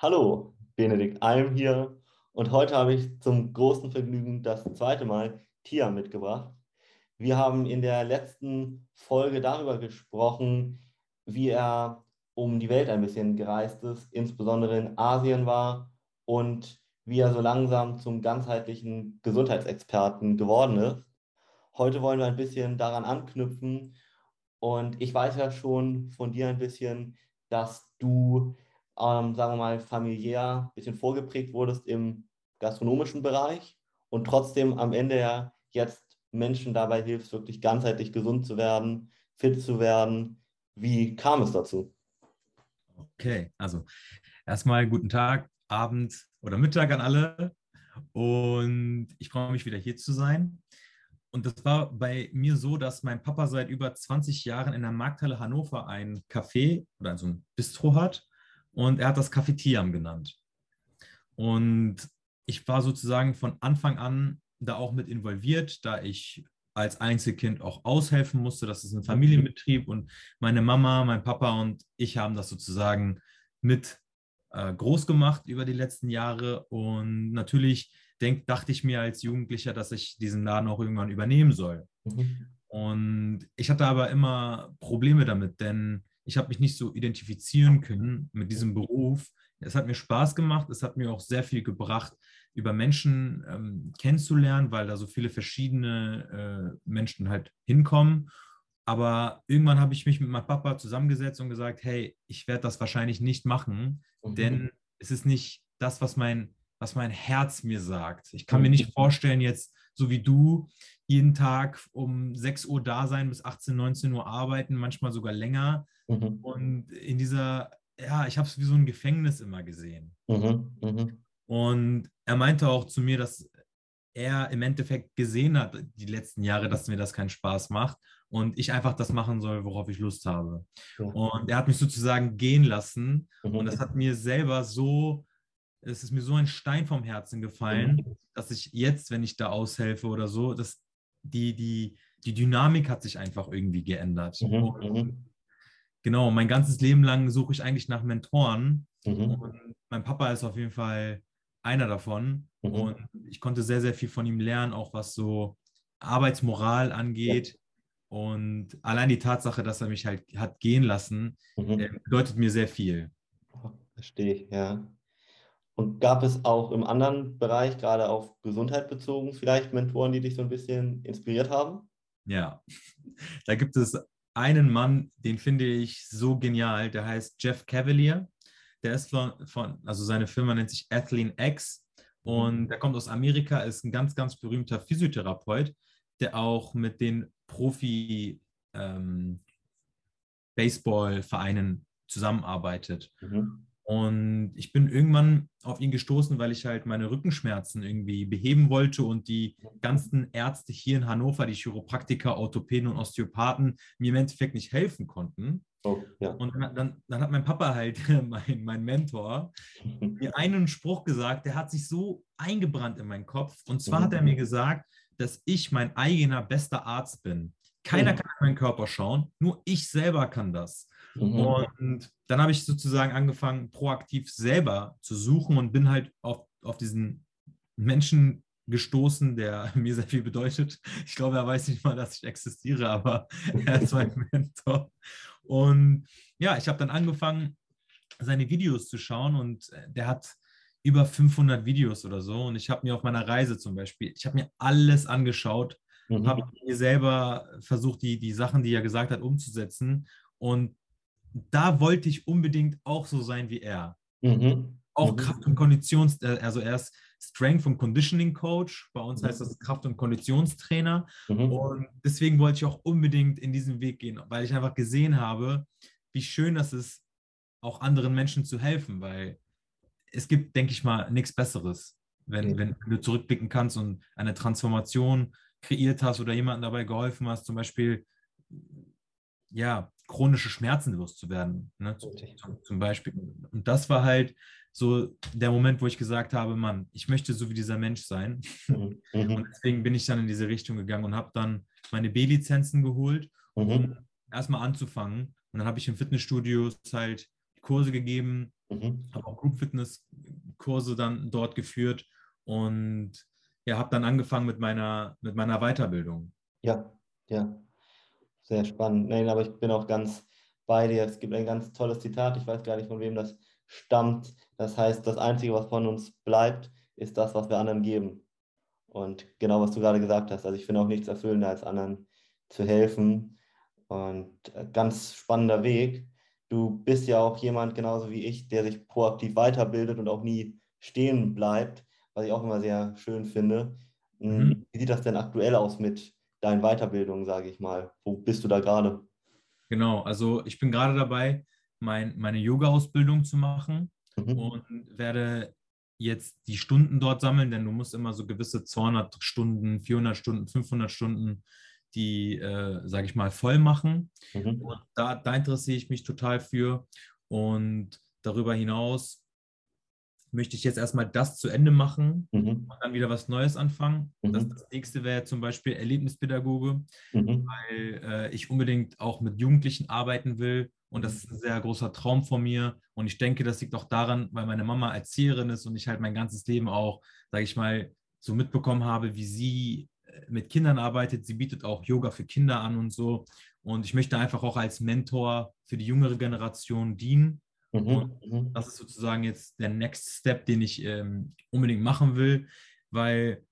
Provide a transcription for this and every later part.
Hallo, Benedikt Alm hier und heute habe ich zum großen Vergnügen das zweite Mal Tia mitgebracht. Wir haben in der letzten Folge darüber gesprochen, wie er um die Welt ein bisschen gereist ist, insbesondere in Asien war und wie er so langsam zum ganzheitlichen Gesundheitsexperten geworden ist. Heute wollen wir ein bisschen daran anknüpfen und ich weiß ja schon von dir ein bisschen, dass du ähm, sagen wir mal, familiär ein bisschen vorgeprägt wurdest im gastronomischen Bereich und trotzdem am Ende ja jetzt Menschen dabei hilfst, wirklich ganzheitlich gesund zu werden, fit zu werden. Wie kam es dazu? Okay, also erstmal guten Tag, Abend oder Mittag an alle. Und ich freue mich wieder hier zu sein. Und das war bei mir so, dass mein Papa seit über 20 Jahren in der Markthalle Hannover ein Café oder so ein Bistro hat und er hat das Cafetiam genannt. Und ich war sozusagen von Anfang an da auch mit involviert, da ich als Einzelkind auch aushelfen musste. Das ist ein Familienbetrieb und meine Mama, mein Papa und ich haben das sozusagen mit äh, groß gemacht über die letzten Jahre. Und natürlich denk, dachte ich mir als Jugendlicher, dass ich diesen Laden auch irgendwann übernehmen soll. Mhm. Und ich hatte aber immer Probleme damit, denn ich habe mich nicht so identifizieren können mit diesem Beruf. Es hat mir Spaß gemacht, es hat mir auch sehr viel gebracht, über Menschen ähm, kennenzulernen, weil da so viele verschiedene äh, Menschen halt hinkommen. Aber irgendwann habe ich mich mit meinem Papa zusammengesetzt und gesagt, hey, ich werde das wahrscheinlich nicht machen, mhm. denn es ist nicht das, was mein, was mein Herz mir sagt. Ich kann mir nicht vorstellen, jetzt so wie du, jeden Tag um 6 Uhr da sein, bis 18, 19 Uhr arbeiten, manchmal sogar länger. Mhm. Und in dieser, ja, ich habe es wie so ein Gefängnis immer gesehen. Mhm. Mhm. Und er meinte auch zu mir, dass er im Endeffekt gesehen hat, die letzten Jahre, dass mir das keinen Spaß macht und ich einfach das machen soll, worauf ich Lust habe. Und er hat mich sozusagen gehen lassen mhm. und das hat mir selber so, es ist mir so ein Stein vom Herzen gefallen, mhm. dass ich jetzt, wenn ich da aushelfe oder so, dass die, die, die Dynamik hat sich einfach irgendwie geändert. Mhm, mhm. genau, mein ganzes Leben lang suche ich eigentlich nach Mentoren. Mhm. Und mein Papa ist auf jeden Fall einer davon. Mhm. Und ich konnte sehr, sehr viel von ihm lernen, auch was so Arbeitsmoral angeht. Ja. Und allein die Tatsache, dass er mich halt hat gehen lassen, mhm. bedeutet mir sehr viel. Verstehe ich, ja. Und gab es auch im anderen Bereich, gerade auf Gesundheit bezogen, vielleicht Mentoren, die dich so ein bisschen inspiriert haben? Ja, da gibt es einen Mann, den finde ich so genial, der heißt Jeff Cavalier. Der ist von, von also seine Firma nennt sich Athlean X und der kommt aus Amerika, ist ein ganz, ganz berühmter Physiotherapeut, der auch mit den Profi ähm, zusammenarbeitet. Mhm. Und ich bin irgendwann auf ihn gestoßen, weil ich halt meine Rückenschmerzen irgendwie beheben wollte und die ganzen Ärzte hier in Hannover, die Chiropraktiker, Orthopäden und Osteopathen, mir im Endeffekt nicht helfen konnten. Oh, ja. Und dann, dann, dann, hat mein Papa halt, mein, mein Mentor, mir einen Spruch gesagt, der hat sich so eingebrannt in meinen Kopf. Und zwar hat er mir gesagt, dass ich mein eigener bester Arzt bin. Keiner kann in meinen Körper schauen, nur ich selber kann das. Mhm. Und dann habe ich sozusagen angefangen, proaktiv selber zu suchen und bin halt auf, auf diesen Menschen gestoßen, der mir sehr viel bedeutet. Ich glaube, er weiß nicht mal, dass ich existiere, aber er ist mein Mentor. Und ja, ich habe dann angefangen, seine Videos zu schauen und der hat über 500 Videos oder so. Und ich habe mir auf meiner Reise zum Beispiel, ich habe mir alles angeschaut, mhm. habe mir selber versucht, die, die Sachen, die er gesagt hat, umzusetzen. Und da wollte ich unbedingt auch so sein wie er. Mhm. Auch mhm. Kraft- und Konditions-, äh, also er ist Strength- und Conditioning Coach. Bei uns mhm. heißt das Kraft- und Konditionstrainer. Mhm. Und deswegen wollte ich auch unbedingt in diesen Weg gehen, weil ich einfach gesehen habe, wie schön das ist, auch anderen Menschen zu helfen, weil es gibt, denke ich mal, nichts Besseres, wenn, wenn du zurückblicken kannst und eine Transformation kreiert hast oder jemandem dabei geholfen hast, zum Beispiel ja, chronische Schmerzen loszuwerden. Ne? Zum, zum, Beispiel. Und das war halt so der Moment, wo ich gesagt habe, Mann, ich möchte so wie dieser Mensch sein. Mhm. mhm. Und deswegen bin ich dann in diese Richtung gegangen und habe dann meine B-Lizenzen geholt, um mhm. erstmal anzufangen. Und dann habe ich in Fitnessstudios halt Kurse gegeben mhm. habe auch Group Fitness Kurse dann dort geführt und ja, habe dann angefangen mit meiner, mit meiner Weiterbildung. Ja, ja, sehr spannend. Nein, aber ich bin auch ganz bei dir. Es gibt ein ganz tolles Zitat, ich weiß gar nicht, von wem das stammt. Das heißt, das Einzige, was von uns bleibt, ist das, was wir anderen geben. Und genau, was du gerade gesagt hast. Also ich finde auch nichts erfüllender, als anderen zu helfen. Und äh, ganz spannender Weg. Du bist ja auch jemand, genauso wie ich, der sich proaktiv weiterbildet und auch nie stehen bleibt, was ich auch immer sehr schön finde. Hm, mhm. Wie sieht das denn aktuell aus mit deinen Weiterbildungen, sage ich mal? Wo bist du da gerade? Genau, also ich bin gerade dabei, mein, meine Yoga-Ausbildung zu machen mhm. und werde jetzt die Stunden dort sammeln, denn du musst immer so gewisse 200 Stunden, 400 Stunden, 500 Stunden, die, äh, sage ich mal, voll machen. Mhm. Und da, da interessiere ich mich total für. Und darüber hinaus möchte ich jetzt erstmal das zu Ende machen mhm. und dann wieder was Neues anfangen. Mhm. Das, das, nächste wäre zum Beispiel Erlebnispädagoge, mhm. weil äh, ich unbedingt auch mit Jugendlichen arbeiten will. Und das ist ein sehr großer Traum von mir. Und ich denke, das liegt auch daran, weil meine Mama Erzieherin ist und ich halt mein ganzes Leben auch, sage ich mal, so mitbekommen habe, wie sie äh, mit Kindern arbeitet. Sie bietet auch Yoga für Kinder an und so. Und ich möchte einfach auch als Mentor für die jüngere Generation dienen Mhm, mhm. das ist sozusagen jetzt der Next Step, den ich ähm, unbedingt machen will, weil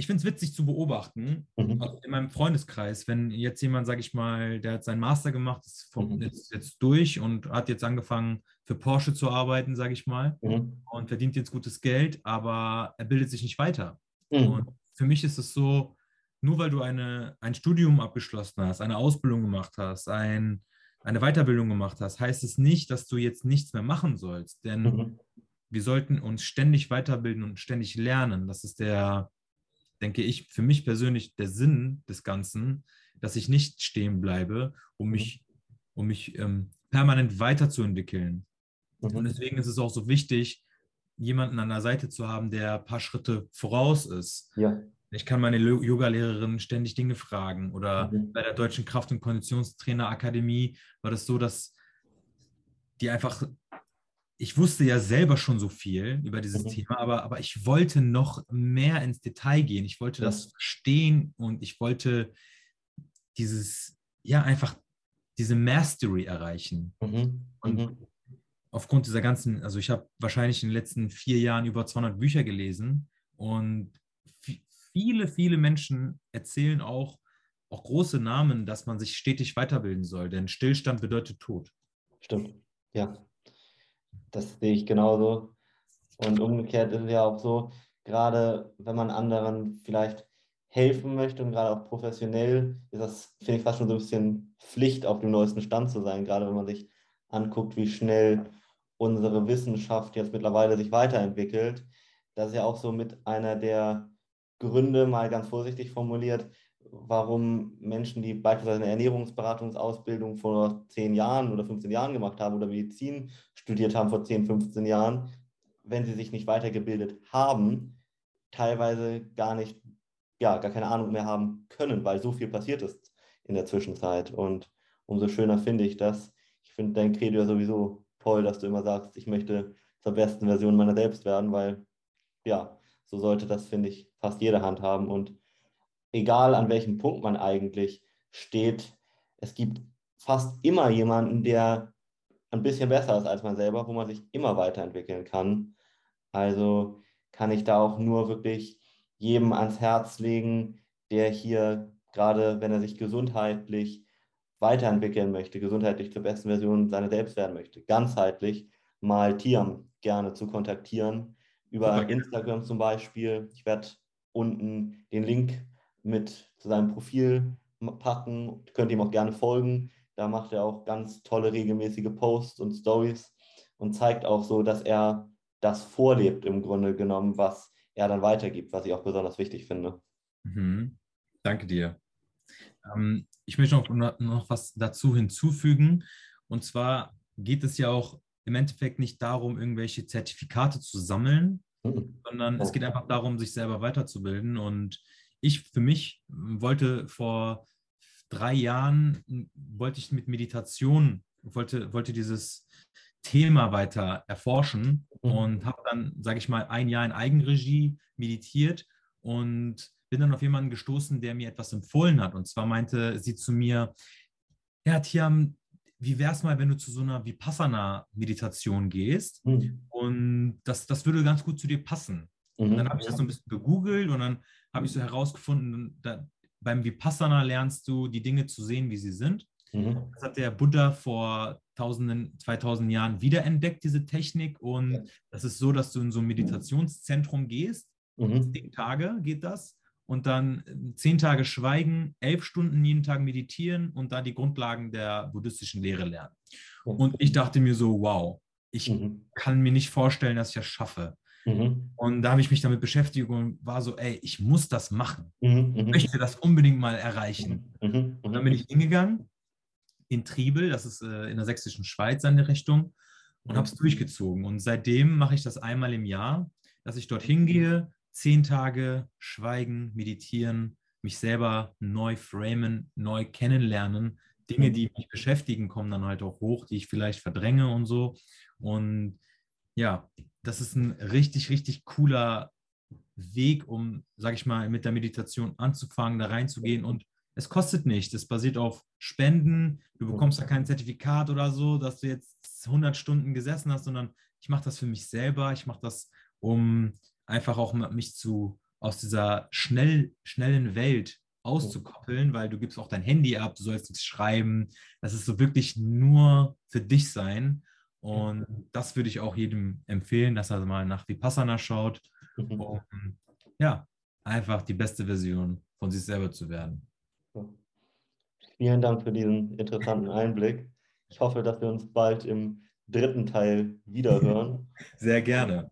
ich finde es witzig zu beobachten, mhm. also in meinem Freundeskreis, wenn jetzt jemand, sage ich mal, der hat seinen Master gemacht, ist vom, mhm. jetzt, jetzt, durch und hat jetzt angefangen für Porsche zu arbeiten, sage ich mal, mhm. und verdient jetzt gutes Geld, aber er bildet sich nicht weiter. Mhm. Und für mich ist es so, nur weil du eine, ein Studium abgeschlossen hast, eine Ausbildung gemacht hast, ein, eine Weiterbildung gemacht hast, heißt es nicht, dass du jetzt nichts mehr machen sollst. Denn mhm. wir sollten uns ständig weiterbilden und ständig lernen. Das ist der, denke ich, für mich persönlich der Sinn des Ganzen, dass ich nicht stehen bleibe, um mhm. mich, um mich ähm, permanent weiterzuentwickeln. Mhm. Und deswegen ist es auch so wichtig, jemanden an der Seite zu haben, der ein paar Schritte voraus ist. Ja. Ich kann meine Yoga-Lehrerin ständig Dinge fragen. Oder mhm. bei der Deutschen Kraft- und Konditionstrainerakademie war das so, dass die einfach, ich wusste ja selber schon so viel über dieses mhm. Thema, aber, aber ich wollte noch mehr ins Detail gehen. Ich wollte das verstehen und ich wollte dieses, ja, einfach diese Mastery erreichen. Mhm. Und mhm. aufgrund dieser ganzen, also ich habe wahrscheinlich in den letzten vier Jahren über 200 Bücher gelesen und viele, viele Menschen erzählen auch, auch große Namen, dass man sich stetig weiterbilden soll, denn Stillstand bedeutet Tod. Stimmt, ja. Das sehe ich genauso. Und umgekehrt ist es ja auch so, gerade wenn man anderen vielleicht helfen möchte und gerade auch professionell, ist das, finde ich, fast schon so ein bisschen Pflicht, auf dem neuesten Stand zu sein, gerade wenn man sich anguckt, wie schnell unsere Wissenschaft jetzt mittlerweile sich weiterentwickelt. Das ist ja auch so mit einer der Gründe, mal ganz vorsichtig formuliert, warum Menschen, die beispielsweise eine Ernährungsberatungsausbildung vor 10 Jahren oder 15 Jahren gemacht haben oder Medizin studiert haben vor 10, 15 Jahren, wenn sie sich nicht weitergebildet haben, teilweise gar nicht, ja, gar keine Ahnung mehr haben können, weil so viel passiert ist in der Zwischenzeit. Und umso schöner finde ich das. Ich finde dein Credo ja sowieso toll, dass du immer sagst, ich möchte zur besten Version meiner selbst werden, weil ja, so sollte das, finde ich, fast jede Hand haben. Und egal an welchem Punkt man eigentlich steht, es gibt fast immer jemanden, der ein bisschen besser ist als man selber, wo man sich immer weiterentwickeln kann. Also kann ich da auch nur wirklich jedem ans Herz legen, der hier gerade, wenn er sich gesundheitlich weiterentwickeln möchte, gesundheitlich zur besten Version seiner selbst werden möchte, ganzheitlich mal Tiam gerne zu kontaktieren über Super. Instagram zum Beispiel. Ich werde unten den Link mit zu seinem Profil packen. Könnt ihm auch gerne folgen. Da macht er auch ganz tolle regelmäßige Posts und Stories und zeigt auch so, dass er das vorlebt im Grunde genommen, was er dann weitergibt, was ich auch besonders wichtig finde. Mhm. Danke dir. Ähm, ich möchte noch, noch was dazu hinzufügen. Und zwar geht es ja auch im Endeffekt nicht darum, irgendwelche Zertifikate zu sammeln, mhm. sondern es geht einfach darum, sich selber weiterzubilden. Und ich für mich wollte vor drei Jahren, wollte ich mit Meditation, wollte, wollte dieses, Thema weiter erforschen Mhm. und habe dann, sage ich mal, ein Jahr in Eigenregie meditiert und bin dann auf jemanden gestoßen, der mir etwas empfohlen hat. Und zwar meinte sie zu mir, ja, Tiam, wie wäre es mal, wenn du zu so einer Vipassana-Meditation gehst? Mhm. Und das, das würde ganz gut zu dir passen. Und dann Mhm. habe ich das so ein bisschen gegoogelt und dann habe ich so herausgefunden, da, beim Vipassana lernst du die Dinge zu sehen, wie sie sind. Mhm. Das hat der Buddha vor tausenden, 2000 Jahren wiederentdeckt, diese Technik. Und das ist so, dass du in so ein Meditationszentrum gehst. Mhm. Zehn Tage geht das. Und dann äh, zehn Tage schweigen, elf Stunden jeden Tag meditieren und da die Grundlagen der buddhistischen Lehre lernen. Und ich dachte mir so, wow, ich Mhm. kann mir nicht vorstellen, dass ich das schaffe. Mhm. Und da habe ich mich damit beschäftigt und war so, ey, ich muss das machen. Mhm. Ich Mhm. möchte das unbedingt mal erreichen. Mhm. Und dann bin ich hingegangen in Triebel, das ist äh, in der sächsischen Schweiz an der Richtung, und habe es durchgezogen. Und seitdem mache ich das einmal im Jahr, dass ich dorthin gehe, zehn Tage schweigen, meditieren, mich selber neu framen, neu kennenlernen. Dinge, die mich beschäftigen, kommen dann halt auch hoch, die ich vielleicht verdränge und so. Und ja, das ist ein richtig, richtig cooler Weg, um, sag ich mal, mit der Meditation anzufangen, da reinzugehen. Und es kostet nicht. Es basiert auf Spenden. Du bekommst da kein Zertifikat oder so, dass du jetzt 100 Stunden gesessen hast, sondern ich mache das für mich selber. Ich mache das, um einfach auch mich zu aus dieser schnell, schnellen Welt auszukoppeln, weil du gibst auch dein Handy ab, du sollst nichts schreiben. Das ist so wirklich nur für dich sein. Und das würde ich auch jedem empfehlen, dass er mal nach Vipassana schaut, Mhm. um ja, einfach die beste Version von sich selber zu werden. Vielen Dank für diesen interessanten Einblick. Ich hoffe, dass wir uns bald im dritten Teil wiederhören. Sehr gerne.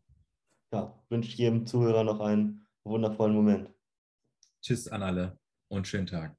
Ja, wünsche jedem Zuhörer noch einen wundervollen Moment. Tschüss an alle und schönen Tag.